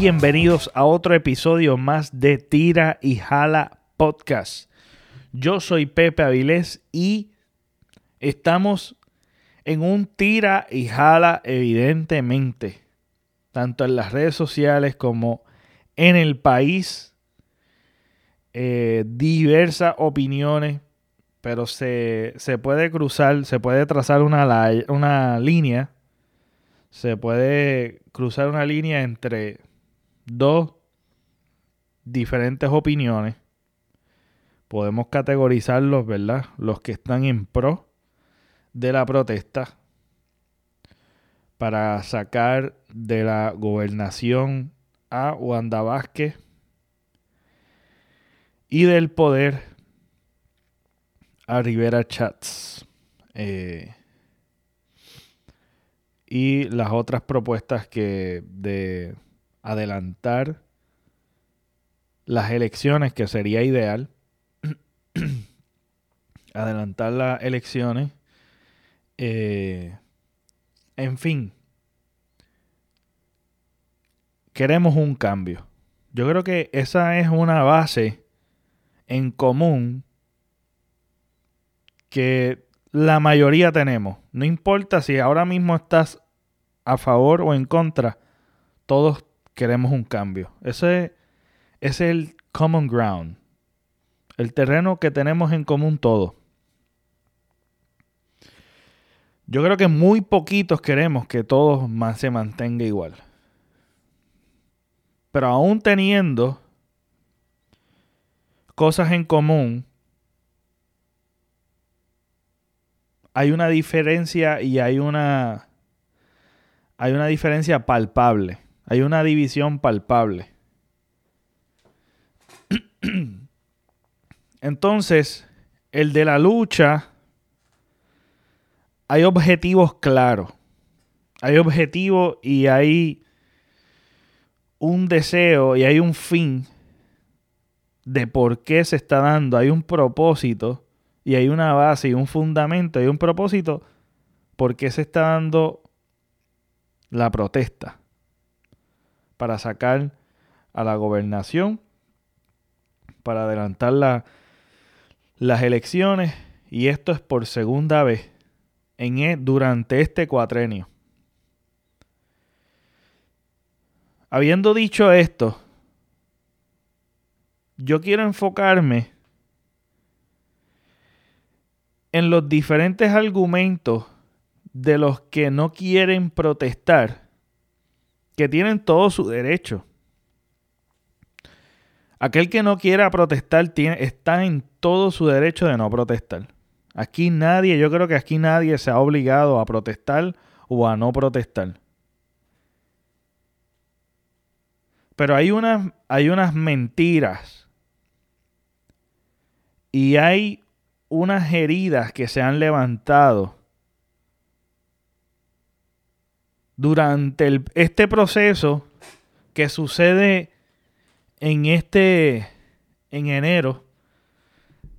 Bienvenidos a otro episodio más de Tira y Jala Podcast. Yo soy Pepe Avilés y estamos en un tira y jala evidentemente, tanto en las redes sociales como en el país. Eh, diversas opiniones, pero se, se, puede cruzar, se puede trazar una, una línea, se puede cruzar una línea entre dos diferentes opiniones. Podemos categorizarlos, ¿verdad? Los que están en pro de la protesta para sacar de la gobernación a Wanda Vázquez y del poder a Rivera Chats. Eh, y las otras propuestas que de adelantar las elecciones, que sería ideal, adelantar las elecciones eh, en fin, queremos un cambio. Yo creo que esa es una base en común que la mayoría tenemos. No importa si ahora mismo estás a favor o en contra, todos queremos un cambio. Ese, es el common ground. El terreno que tenemos en común todos. Yo creo que muy poquitos queremos que todo se mantenga igual. Pero aún teniendo cosas en común, hay una diferencia y hay una hay una diferencia palpable. Hay una división palpable. Entonces, el de la lucha hay objetivos claros. Hay objetivos y hay un deseo y hay un fin de por qué se está dando. Hay un propósito y hay una base y un fundamento y un propósito por qué se está dando la protesta para sacar a la gobernación, para adelantar las elecciones y esto es por segunda vez en e, durante este cuatrenio. Habiendo dicho esto, yo quiero enfocarme en los diferentes argumentos de los que no quieren protestar, que tienen todo su derecho. Aquel que no quiera protestar tiene, está en todo su derecho de no protestar. Aquí nadie, yo creo que aquí nadie se ha obligado a protestar o a no protestar. Pero hay hay unas mentiras y hay unas heridas que se han levantado durante este proceso que sucede en este en enero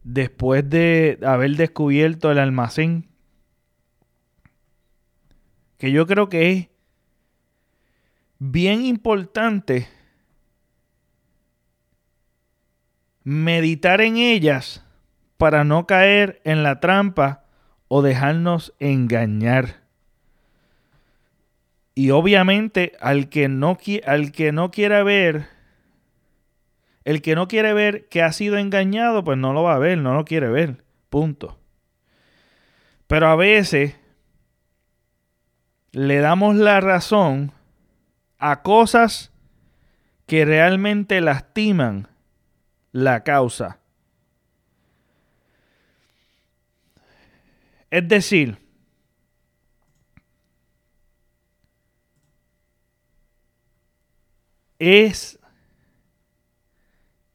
después de haber descubierto el almacén, que yo creo que es bien importante meditar en ellas para no caer en la trampa o dejarnos engañar. Y obviamente al que no, al que no quiera ver el que no quiere ver que ha sido engañado, pues no lo va a ver, no lo quiere ver. Punto. Pero a veces le damos la razón a cosas que realmente lastiman la causa. Es decir, es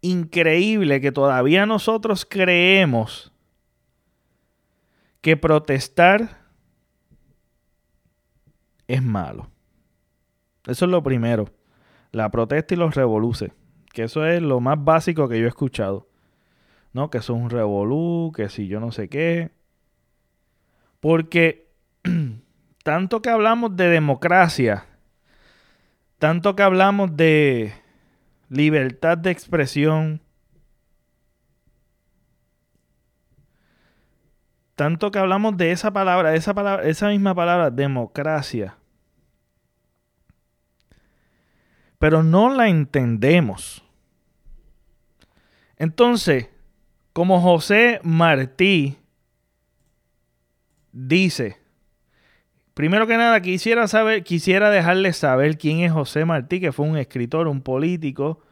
increíble que todavía nosotros creemos que protestar es malo. Eso es lo primero. La protesta y los revoluces. Que eso es lo más básico que yo he escuchado. ¿No? Que eso es un revolú, que si yo no sé qué. Porque tanto que hablamos de democracia, Tanto que hablamos de libertad de expresión, tanto que hablamos de esa palabra, esa palabra, esa misma palabra, democracia. Pero no la entendemos. Entonces, como José Martí dice, primero que nada quisiera saber, quisiera dejarles saber quién es José Martí, que fue un escritor, un político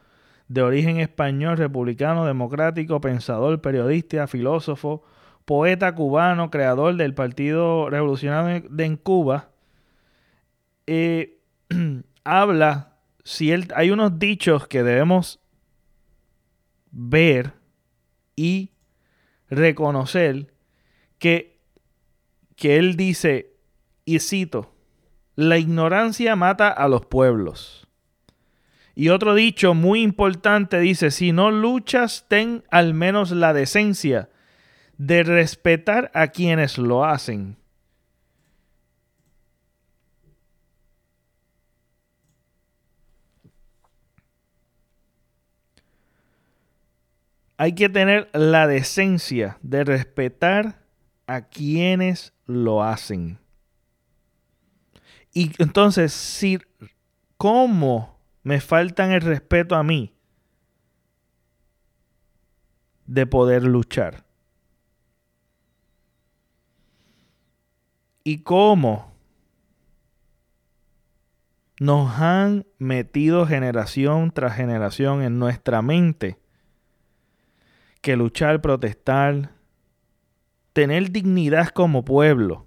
de origen español, republicano, democrático, pensador, periodista, filósofo, poeta cubano, creador del Partido Revolucionario de en Cuba, eh, habla, si él, hay unos dichos que debemos ver y reconocer que, que él dice, y cito, la ignorancia mata a los pueblos. Y otro dicho muy importante dice, si no luchas, ten al menos la decencia de respetar a quienes lo hacen. Hay que tener la decencia de respetar a quienes lo hacen. Y entonces, si, ¿cómo me faltan el respeto a mí de poder luchar? y cómo nos han metido generación tras generación en nuestra mente que luchar, protestar, tener dignidad como pueblo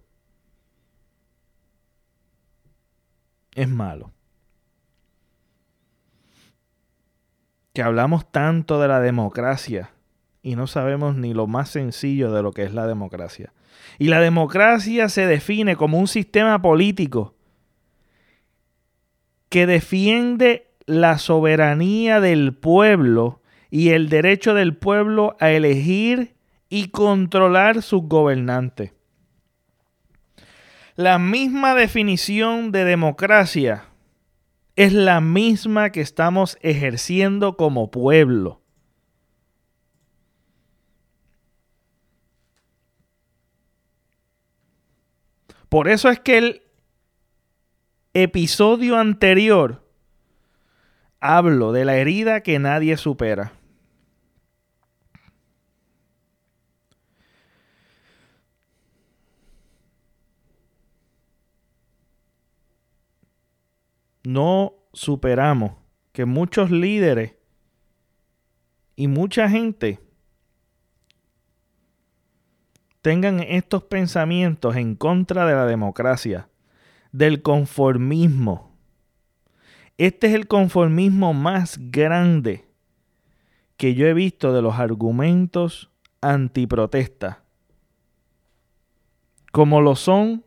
es malo. Que hablamos tanto de la democracia y no sabemos ni lo más sencillo de lo que es la democracia. Y la democracia se define como un sistema político que defiende la soberanía del pueblo y el derecho del pueblo a elegir y controlar sus gobernantes. La misma definición de democracia es la misma que estamos ejerciendo como pueblo. Por eso es que el episodio anterior hablo de la herida que nadie supera. No superamos que muchos líderes y mucha gente tengan estos pensamientos en contra de la democracia, del conformismo. Este es el conformismo más grande que yo he visto de los argumentos antiprotesta, como lo son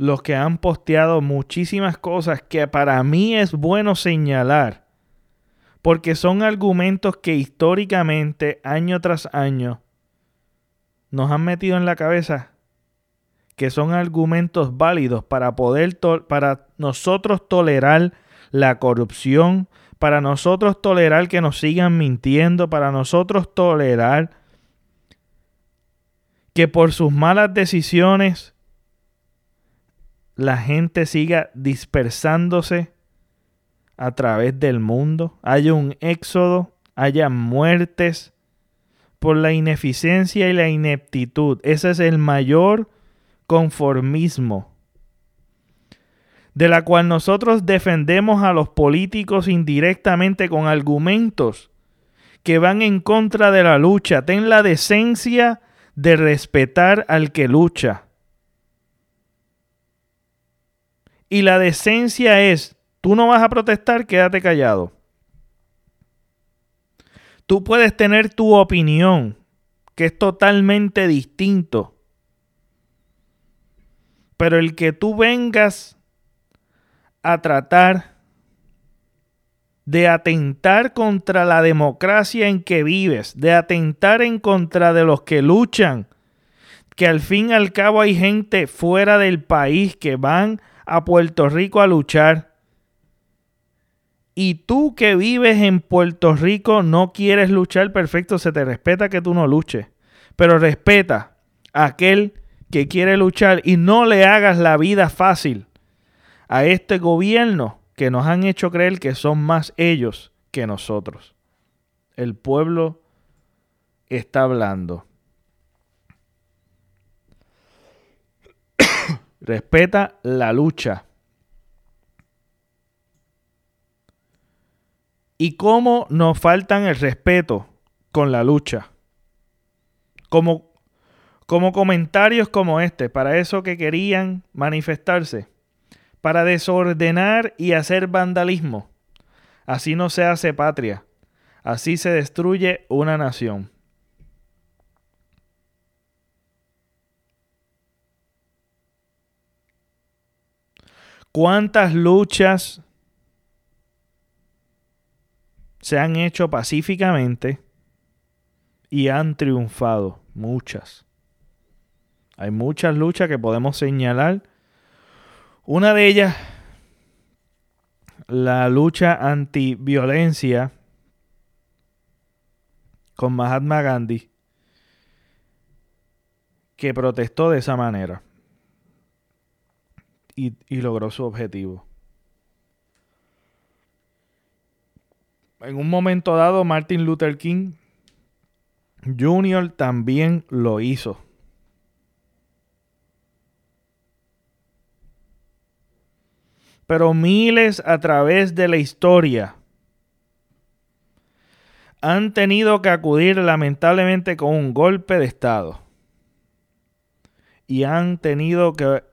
los que han posteado muchísimas cosas que para mí es bueno señalar porque son argumentos que históricamente, año tras año, nos han metido en la cabeza que son argumentos válidos para poder para nosotros tolerar la corrupción, para nosotros tolerar que nos sigan mintiendo, para nosotros tolerar que por sus malas decisiones la gente siga dispersándose a través del mundo, haya un éxodo, haya muertes por la ineficiencia y la ineptitud. Ese es el mayor conformismo de la cual nosotros defendemos a los políticos indirectamente con argumentos que van en contra de la lucha. Ten la decencia de respetar al que lucha. Y la decencia es Tú no vas a protestar, quédate callado. Tú puedes tener tu opinión, que es totalmente distinto. Pero el que tú vengas a tratar de atentar contra la democracia en que vives, de atentar en contra de los que luchan, que al fin y al cabo hay gente fuera del país que van a Puerto Rico a luchar. Y tú que vives en Puerto Rico no quieres luchar, perfecto, se te respeta que tú no luches. Pero respeta a aquel que quiere luchar y no le hagas la vida fácil a este gobierno que nos han hecho creer que son más ellos que nosotros. El pueblo está hablando. Respeta la lucha. Y cómo nos faltan el respeto con la lucha. Como, como comentarios como este, para eso que querían manifestarse para desordenar y hacer vandalismo. Así no se hace patria. Así se destruye una nación. ¿Cuántas luchas se han hecho pacíficamente y han triunfado? Muchas. Hay muchas luchas que podemos señalar una de ellas, la lucha antiviolencia con Mahatma Gandhi, que protestó de esa manera y, logró su objetivo. En un momento dado, Martin Luther King Jr. también lo hizo. pero miles a través de la historia han tenido que acudir lamentablemente con un golpe de Estado. Y han tenido que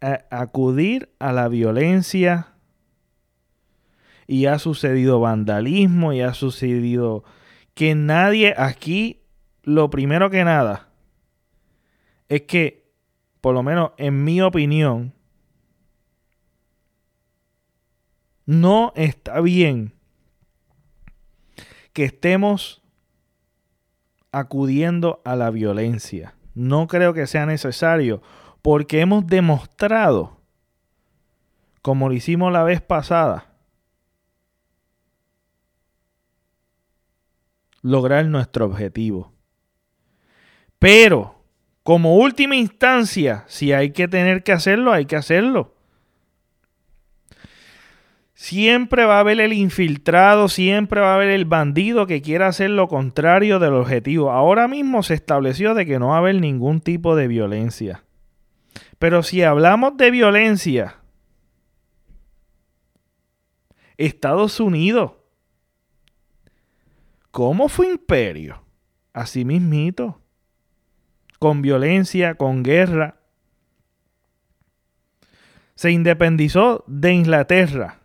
acudir a la violencia. Y ha sucedido vandalismo y ha sucedido que nadie aquí, lo primero que nada, es que, por lo menos en mi opinión, No está bien que estemos acudiendo a la violencia. No creo que sea necesario porque hemos demostrado, como lo hicimos la vez pasada, lograr nuestro objetivo. Pero, como última instancia, si hay que tener que hacerlo, hay que hacerlo. Siempre va a haber el infiltrado, siempre va a haber el bandido que quiera hacer lo contrario del objetivo. Ahora mismo se estableció de que no va a haber ningún tipo de violencia. Pero si hablamos de violencia, Estados Unidos, ¿cómo fue imperio? Así mismito, con violencia, con guerra. Se independizó de Inglaterra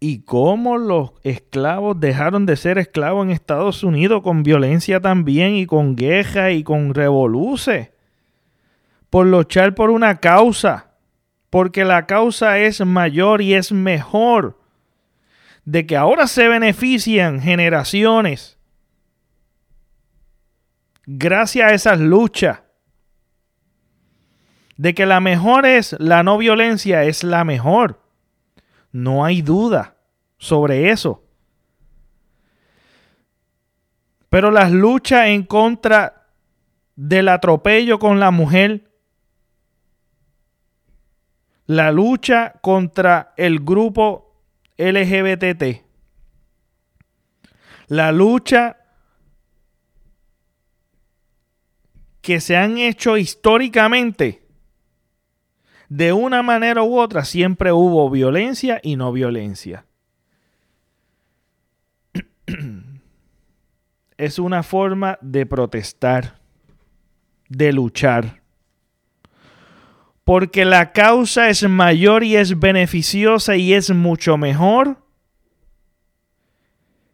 y cómo los esclavos dejaron de ser esclavos en Estados Unidos con violencia también y con guerra y con revoluce por luchar por una causa, porque la causa es mayor y es mejor, de que ahora se benefician generaciones gracias a esas luchas, de que la mejor es la no violencia, es la mejor. No hay duda sobre eso. Pero las luchas en contra del atropello con la mujer, la lucha contra el grupo LGBT, la lucha que se han hecho históricamente, de una manera u otra siempre hubo violencia y no violencia. es una forma de protestar, de luchar. Porque la causa es mayor y es beneficiosa y es mucho mejor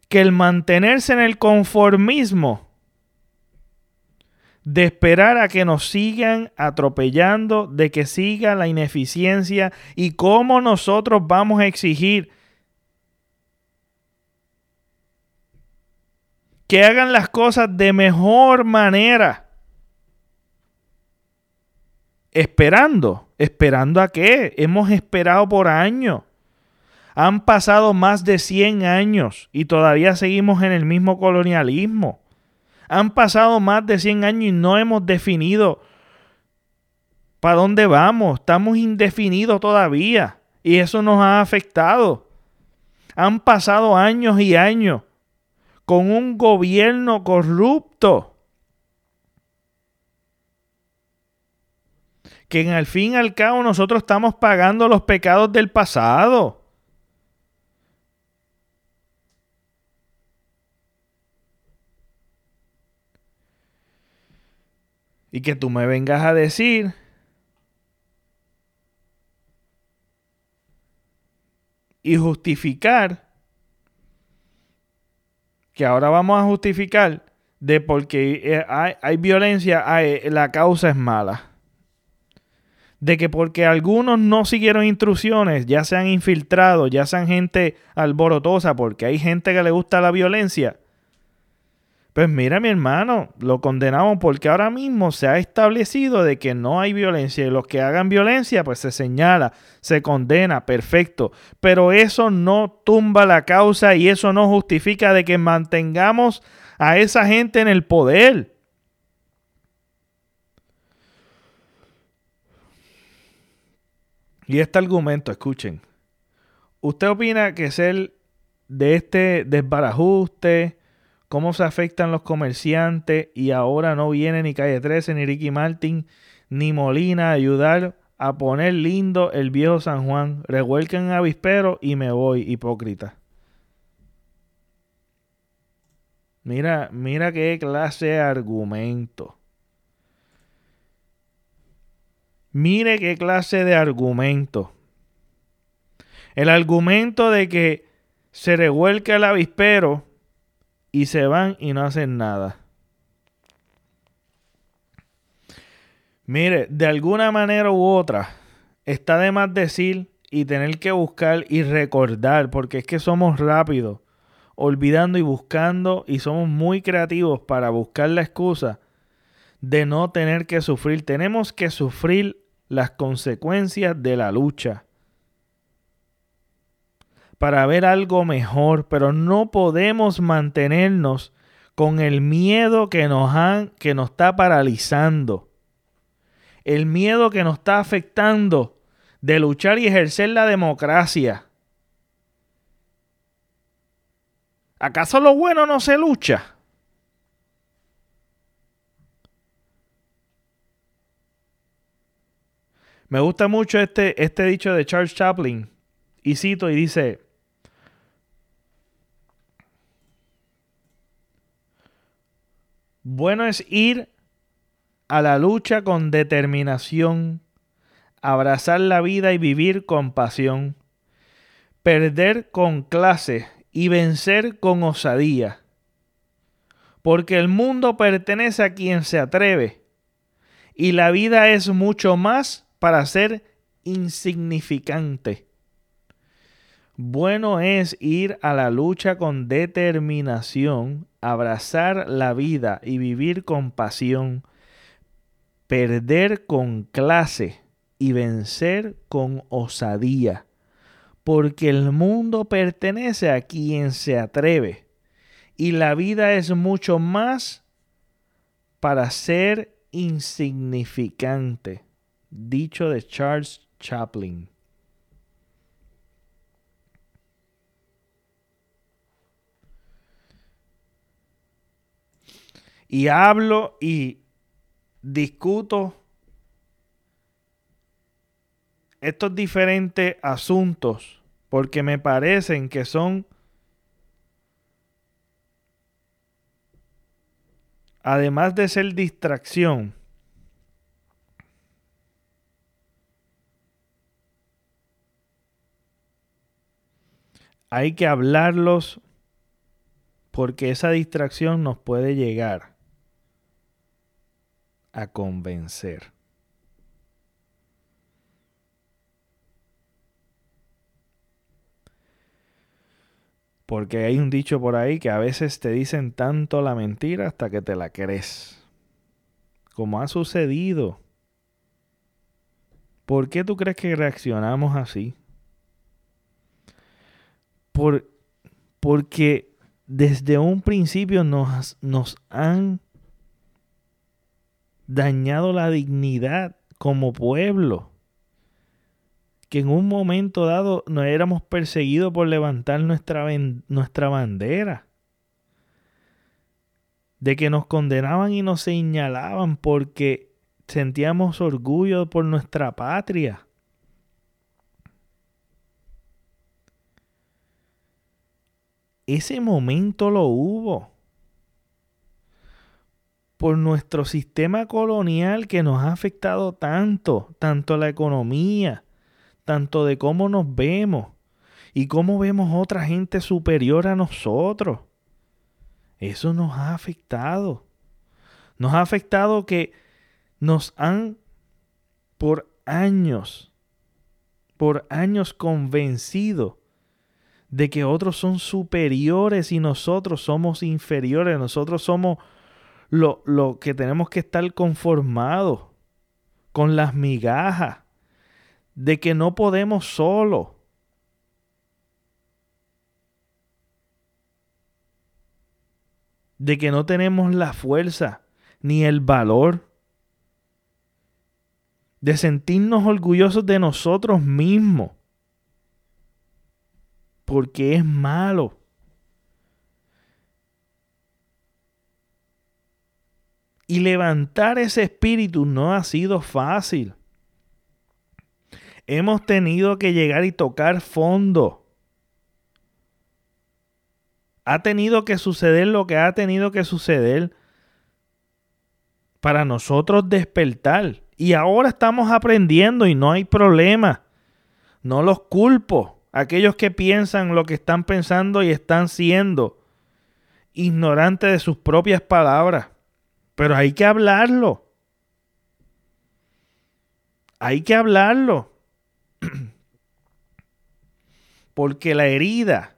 que el mantenerse en el conformismo de esperar a que nos sigan atropellando, de que siga la ineficiencia y cómo nosotros vamos a exigir que hagan las cosas de mejor manera. Esperando. ¿Esperando a qué? Hemos esperado por años. Han pasado más de 100 años y todavía seguimos en el mismo colonialismo. Han pasado más de 100 años y no hemos definido para dónde vamos. Estamos indefinidos todavía y eso nos ha afectado. Han pasado años y años con un gobierno corrupto que al fin y al cabo nosotros estamos pagando los pecados del pasado. Y que tú me vengas a decir y justificar que ahora vamos a justificar de porque eh, hay, violencia, la causa es mala. De que porque algunos no siguieron instrucciones, ya sean infiltrados, ya sean gente alborotosa, porque hay gente que le gusta la violencia, pues mira, mi hermano, lo condenamos porque ahora mismo se ha establecido de que no hay violencia y los que hagan violencia, pues se señala, se condena, perfecto. Pero eso no tumba la causa y eso no justifica de que mantengamos a esa gente en el poder. Y este argumento, escuchen. ¿Usted opina que es el de este desbarajuste? cómo se afectan los comerciantes y ahora no viene ni Calle 13, ni Ricky Martin, ni Molina a ayudar a poner lindo el viejo San Juan. Revuelquen avispero y me voy, hipócrita. Mira, mira qué clase de argumento. Mire qué clase de argumento. El argumento de que se revuelca el avispero y se van y no hacen nada. Mire, de alguna manera u otra, está de más decir y tener que buscar y recordar, porque es que somos rápidos, olvidando y buscando, y somos muy creativos para buscar la excusa de no tener que sufrir. Tenemos que sufrir las consecuencias de la lucha para ver algo mejor, pero no podemos mantenernos con el miedo que nos, han, que nos está paralizando. El miedo que nos está afectando de luchar y ejercer la democracia. ¿Acaso lo bueno no se lucha? Me gusta mucho este, este dicho de Charles Chaplin. Y cito y dice, Bueno es ir a la lucha con determinación, abrazar la vida y vivir con pasión, perder con clase y vencer con osadía, porque el mundo pertenece a quien se atreve y la vida es mucho más para ser insignificante. Bueno es ir a la lucha con determinación, abrazar la vida y vivir con pasión, perder con clase y vencer con osadía, porque el mundo pertenece a quien se atreve y la vida es mucho más para ser insignificante. Dicho de Charles Chaplin. y hablo y discuto estos diferentes asuntos porque me parecen que son además de ser distracción hay que hablarlos porque esa distracción nos puede llegar a convencer. Porque hay un dicho por ahí que a veces te dicen tanto la mentira hasta que te la crees. Como ha sucedido ¿Por qué tú crees que reaccionamos así? Por, porque desde un principio nos, nos han dañado la dignidad como pueblo. Que en un momento dado nos éramos perseguidos por levantar nuestra, nuestra bandera. De que nos condenaban y nos señalaban porque sentíamos orgullo por nuestra patria. Ese momento lo hubo por nuestro sistema colonial que nos ha afectado tanto, tanto la economía, tanto de cómo nos vemos y cómo vemos otra gente superior a nosotros. Eso nos ha afectado. Nos ha afectado que nos han por años, por años convencido de que otros son superiores y nosotros somos inferiores, nosotros somos lo, lo que tenemos que estar conformados con las migajas, de que no podemos solo. De que no tenemos la fuerza ni el valor de sentirnos orgullosos de nosotros mismos. Porque es malo. Y levantar ese espíritu no ha sido fácil. Hemos tenido que llegar y tocar fondo. Ha tenido que suceder lo que ha tenido que suceder para nosotros despertar. Y ahora estamos aprendiendo y no hay problema. No los culpo. Aquellos que piensan lo que están pensando y están siendo ignorantes de sus propias palabras. Pero hay que hablarlo. Hay que hablarlo. Porque la herida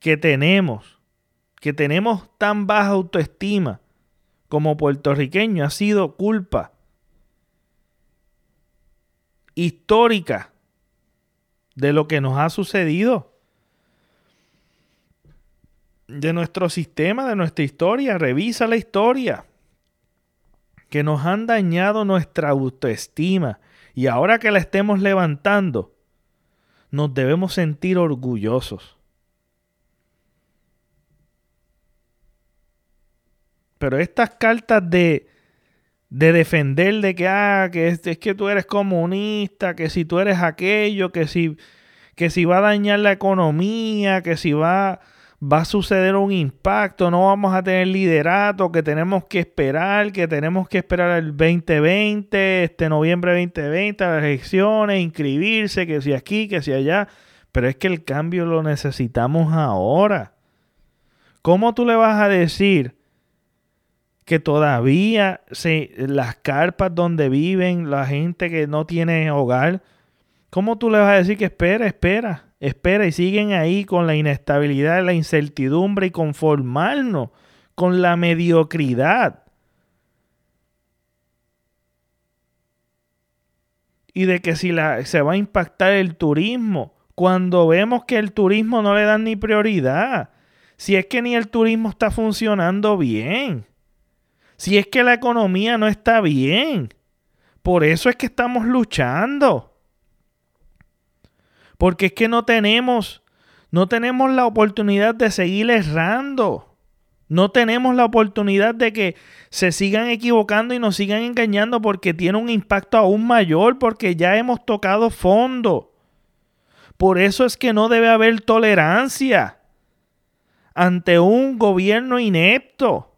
que tenemos, que tenemos tan baja autoestima como puertorriqueño, ha sido culpa histórica de lo que nos ha sucedido de nuestro sistema, de nuestra historia. Revisa la historia. Que nos han dañado nuestra autoestima. Y ahora que la estemos levantando, nos debemos sentir orgullosos. Pero estas cartas de, de defender de que, ah, que es, es, que tú eres comunista, que si tú eres aquello, que si, que si va a dañar la economía, que si va va a suceder un impacto, no vamos a tener liderato, que tenemos que esperar, que tenemos que esperar el 2020, este noviembre 2020, las elecciones, inscribirse, que si aquí, que si allá. Pero es que el cambio lo necesitamos ahora. ¿Cómo tú le vas a decir que todavía se, las carpas donde viven la gente que no tiene hogar, cómo tú le vas a decir que espera, espera? espera y siguen ahí con la inestabilidad, la incertidumbre y conformarnos con la mediocridad. Y de que si la, se va a impactar el turismo, cuando vemos que el turismo no le dan ni prioridad, si es que ni el turismo está funcionando bien, si es que la economía no está bien, por eso es que estamos luchando. Porque es que no tenemos, no tenemos la oportunidad de seguir errando. No tenemos la oportunidad de que se sigan equivocando y nos sigan engañando porque tiene un impacto aún mayor, porque ya hemos tocado fondo. Por eso es que no debe haber tolerancia ante un gobierno inepto.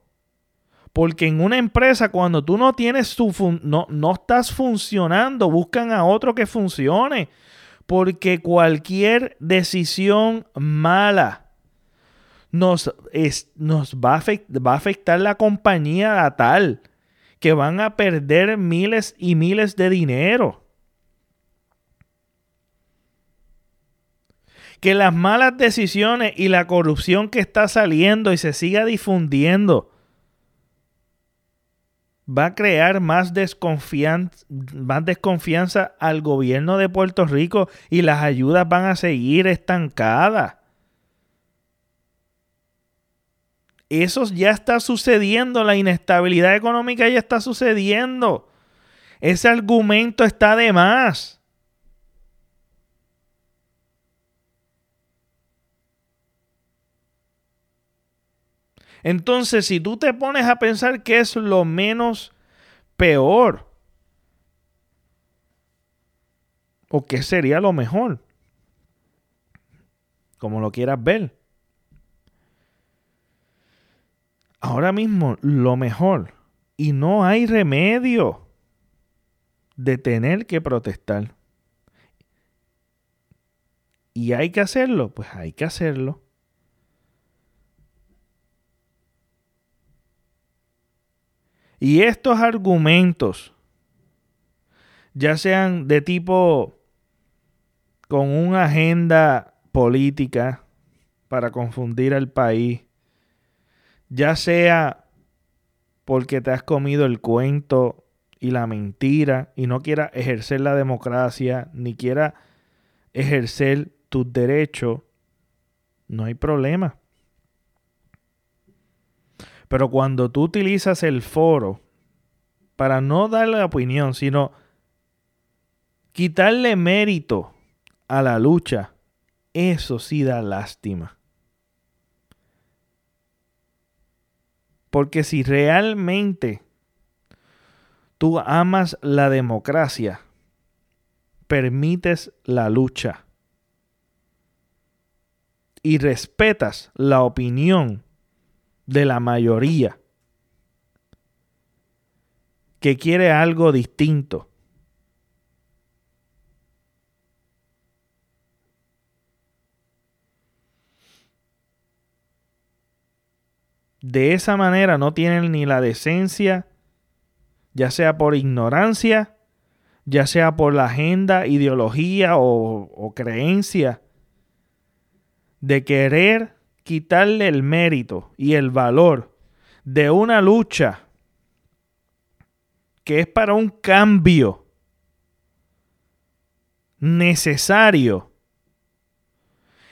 Porque en una empresa, cuando tú no tienes tu no, no estás funcionando, buscan a otro que funcione porque cualquier decisión mala nos, nos va, a va, a afectar la compañía a tal que van a perder miles y miles de dinero. Que las malas decisiones y la corrupción que está saliendo y se siga difundiendo va a crear más más desconfianza al gobierno de Puerto Rico y las ayudas van a seguir estancadas. Eso ya está sucediendo, la inestabilidad económica ya está sucediendo. Ese argumento está de más. Entonces, si tú te pones a pensar que es lo menos peor, o qué sería lo mejor, como lo quieras ver. Ahora mismo, lo mejor, y no hay remedio de tener que protestar. Y hay que hacerlo, pues hay que hacerlo. Y estos argumentos, ya sean de tipo con una agenda política para confundir al país, ya sea porque te has comido el cuento y la mentira y no quieras ejercer la democracia ni quieras ejercer tus derechos, no hay problema. Pero cuando tú utilizas el foro para no darle opinión, sino quitarle mérito a la lucha, eso sí da lástima. Porque si realmente tú amas la democracia, permites la lucha y respetas la opinión de la mayoría que quiere algo distinto. De esa manera no tienen ni la decencia, ya sea por ignorancia, ya sea por la agenda, ideología o, o creencia de querer quitarle el mérito y el valor de una lucha que es para un cambio necesario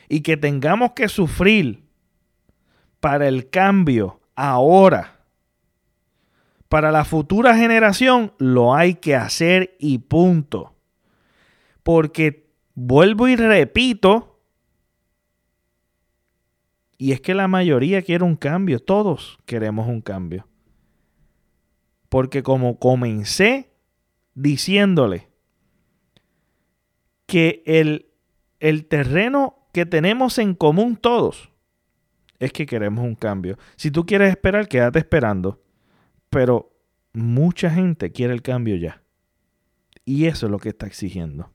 y que tengamos que sufrir para el cambio ahora, para la futura generación, lo hay que hacer y punto. Porque vuelvo y repito, y es que la mayoría quiere un cambio, todos queremos un cambio. Porque como comencé diciéndole que el, el terreno que tenemos en común todos es que queremos un cambio. Si tú quieres esperar, quédate esperando. Pero mucha gente quiere el cambio ya. Y eso es lo que está exigiendo.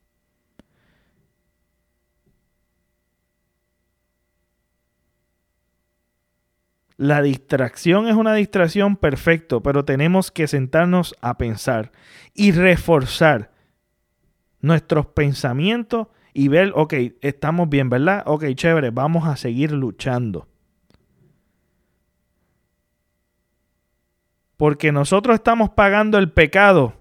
La distracción es una distracción perfecto, pero tenemos que sentarnos a pensar y reforzar nuestros pensamientos y ver, ok, estamos bien, ¿verdad? Ok, chévere, vamos a seguir luchando. Porque nosotros estamos pagando el pecado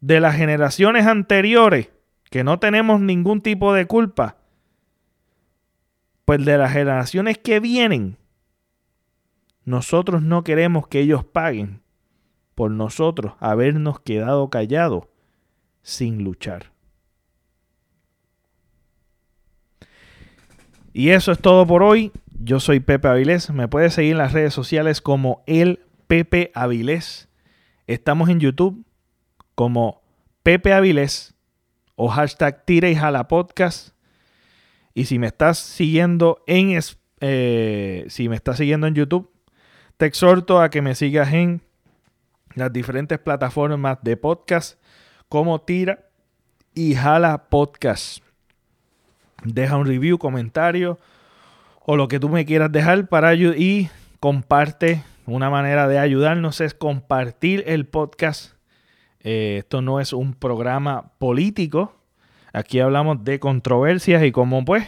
de las generaciones anteriores, que no tenemos ningún tipo de culpa pues de las generaciones que vienen, nosotros no queremos que ellos paguen por nosotros habernos quedado callados sin luchar. Y eso es todo por hoy. Yo soy Pepe Avilés. Me puedes seguir en las redes sociales como el Pepe Avilés. Estamos en YouTube como Pepe Avilés o hashtag Tira y Jala Podcast. Y si me estás siguiendo en, eh, si me estás siguiendo en YouTube, te exhorto a que me sigas en las diferentes plataformas de podcast como Tira y Jala Podcast. Deja un review, comentario o lo que tú me quieras dejar para y comparte. Una manera de ayudarnos es compartir el podcast. Eh, esto no es un programa político, Aquí hablamos de controversias y cómo pues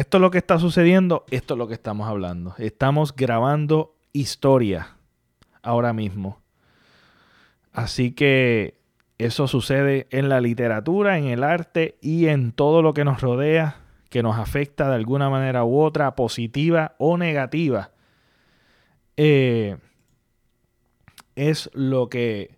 esto es lo que está sucediendo, esto es lo que estamos hablando. Estamos grabando historia ahora mismo. Así que eso sucede en la literatura, en el arte y en todo lo que nos rodea, que nos afecta de alguna manera u otra, positiva o negativa. Eh, es lo que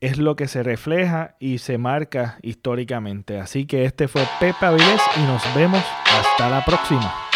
es lo que se refleja y se marca históricamente. Así que este fue Pepe Avilés y nos vemos hasta la próxima.